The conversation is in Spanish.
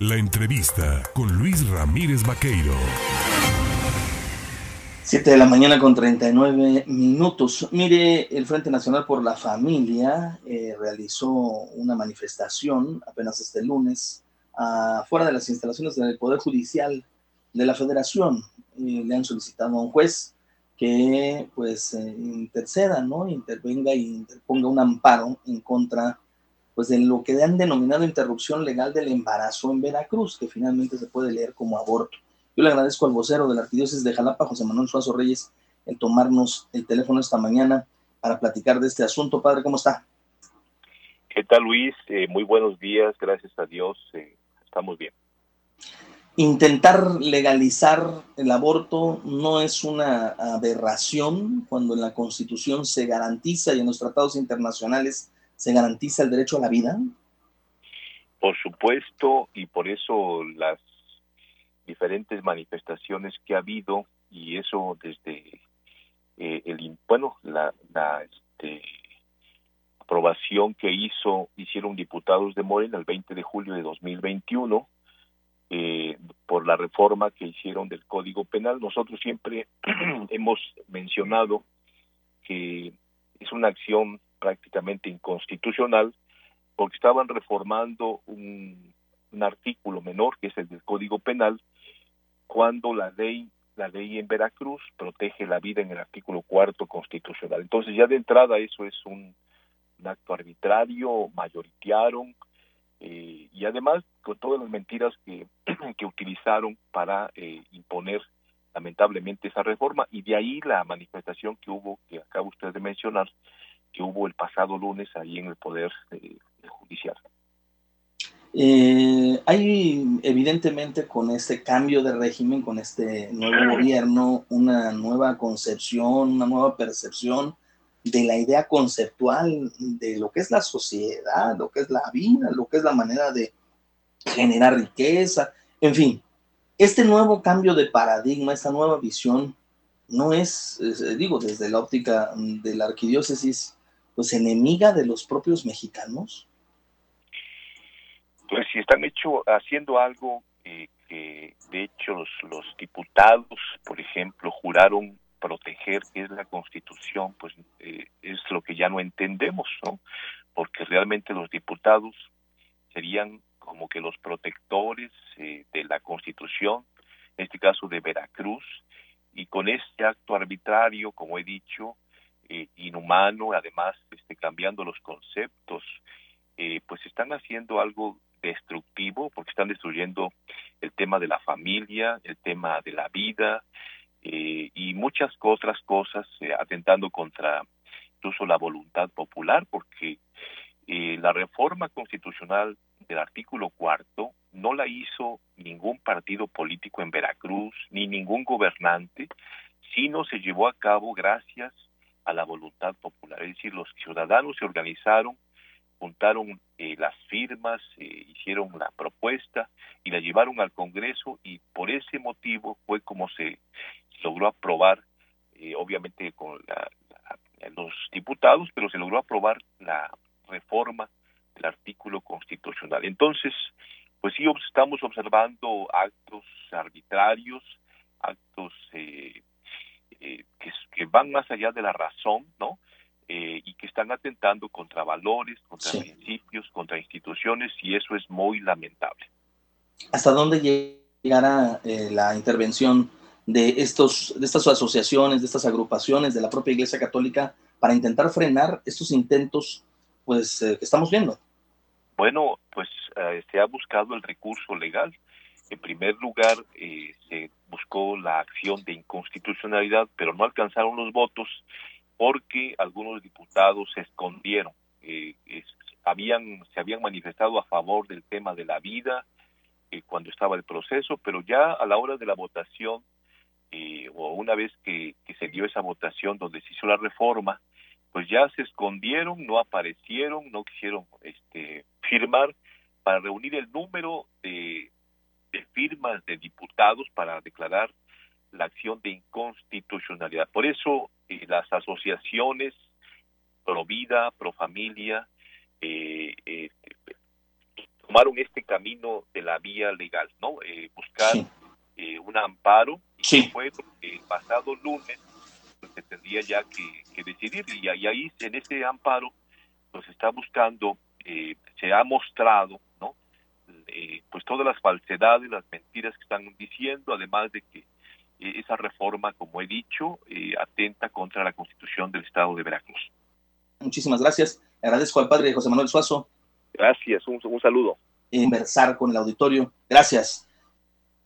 La entrevista con Luis Ramírez Vaqueiro. 7 de la mañana con 39 minutos. Mire, el Frente Nacional por la Familia eh, realizó una manifestación apenas este lunes afuera de las instalaciones del Poder Judicial de la Federación. Eh, le han solicitado a un juez que pues eh, interceda, ¿no? Intervenga y interponga un amparo en contra pues de lo que han denominado interrupción legal del embarazo en Veracruz, que finalmente se puede leer como aborto. Yo le agradezco al vocero de la Arquidiócesis de Jalapa, José Manuel Suazo Reyes, el tomarnos el teléfono esta mañana para platicar de este asunto. Padre, ¿cómo está? ¿Qué tal, Luis? Eh, muy buenos días, gracias a Dios, eh, estamos bien. Intentar legalizar el aborto no es una aberración cuando en la Constitución se garantiza y en los tratados internacionales se garantiza el derecho a la vida? Por supuesto, y por eso las diferentes manifestaciones que ha habido, y eso desde eh, el bueno, la, este, aprobación que hizo hicieron diputados de Morena el 20 de julio de 2021 eh, por la reforma que hicieron del Código Penal. Nosotros siempre hemos mencionado que es una acción prácticamente inconstitucional porque estaban reformando un, artículo menor que es el del Código Penal cuando la ley la ley en Veracruz protege la vida en el artículo cuarto constitucional. Entonces ya de entrada eso es un, acto arbitrario, mayoritearon eh, y además con todas las mentiras que, que utilizaron para eh, imponer lamentablemente esa reforma y de ahí la manifestación que hubo que acaba usted de mencionar que hubo el pasado lunes ahí en el Poder eh, Judicial. Eh, hay evidentemente con este cambio de régimen, con este nuevo gobierno, una nueva concepción, una nueva percepción de la idea conceptual de lo que es la sociedad, lo que es la vida, lo que es la manera de generar riqueza, en fin, este nuevo cambio de paradigma, esta nueva visión, no es, digo, desde la óptica de la arquidiócesis, pues enemiga de los propios mexicanos? Pues si están hecho haciendo algo que de hecho los, los diputados, por ejemplo, juraron proteger, que es la Constitución, pues eh, es lo que ya no entendemos, ¿no? Porque realmente los diputados serían como que los protectores eh, de la Constitución, en este caso de Veracruz, y con este acto arbitrario, como he dicho, eh, inhumano, además cambiando los conceptos, eh, pues están haciendo algo destructivo porque están destruyendo el tema de la familia, el tema de la vida eh, y muchas otras cosas, atentando contra incluso la voluntad popular, porque la reforma constitucional del artículo cuarto no la hizo ningún partido político en Veracruz ni ningún gobernante, sino se llevó a cabo gracias a la voluntad popular. Es decir, los ciudadanos se organizaron, juntaron eh, las firmas, eh, hicieron la propuesta y la llevaron al Congreso y por ese motivo fue como se logró aprobar, eh, obviamente con los diputados, pero se logró aprobar la reforma del artículo constitucional. Entonces, pues sí, estamos observando actos arbitrarios, actos eh, eh, que, van más allá de la razón, ¿no? Eh, y que están atentando contra valores, contra principios, contra instituciones, y eso es muy lamentable. ¿Hasta dónde llegará eh, la intervención de, estos, de estas asociaciones, de estas agrupaciones, de la propia Iglesia Católica, para intentar frenar estos intentos pues, que estamos viendo? Bueno, pues se ha buscado el recurso legal. En primer lugar, se buscó la acción de inconstitucionalidad, pero no alcanzaron los votos porque algunos diputados se escondieron. Eh, habían, se habían manifestado a favor del tema de la vida eh, cuando estaba el proceso, pero ya a la hora de la votación, eh, o una vez que, que se dio esa votación donde se hizo la reforma, pues ya se escondieron, no aparecieron, no quisieron este, firmar para reunir el número de, de firmas de diputados para declarar la acción de inconstitucionalidad. Por eso eh, las asociaciones pro vida, pro familia, eh, eh, tomaron este camino de la vía legal, ¿no? buscar un amparo y sí. fue el pasado lunes pues, se tendría ya que, decidir y, ahí en ese amparo pues está buscando, se ha mostrado. Pues todas las falsedades, las mentiras que están diciendo, además de que esa reforma, como he dicho, atenta contra la constitución del Estado de Veracruz. Muchísimas gracias. Agradezco al padre José Manuel Suazo. Gracias, un, un saludo. Inversar con el auditorio. Gracias.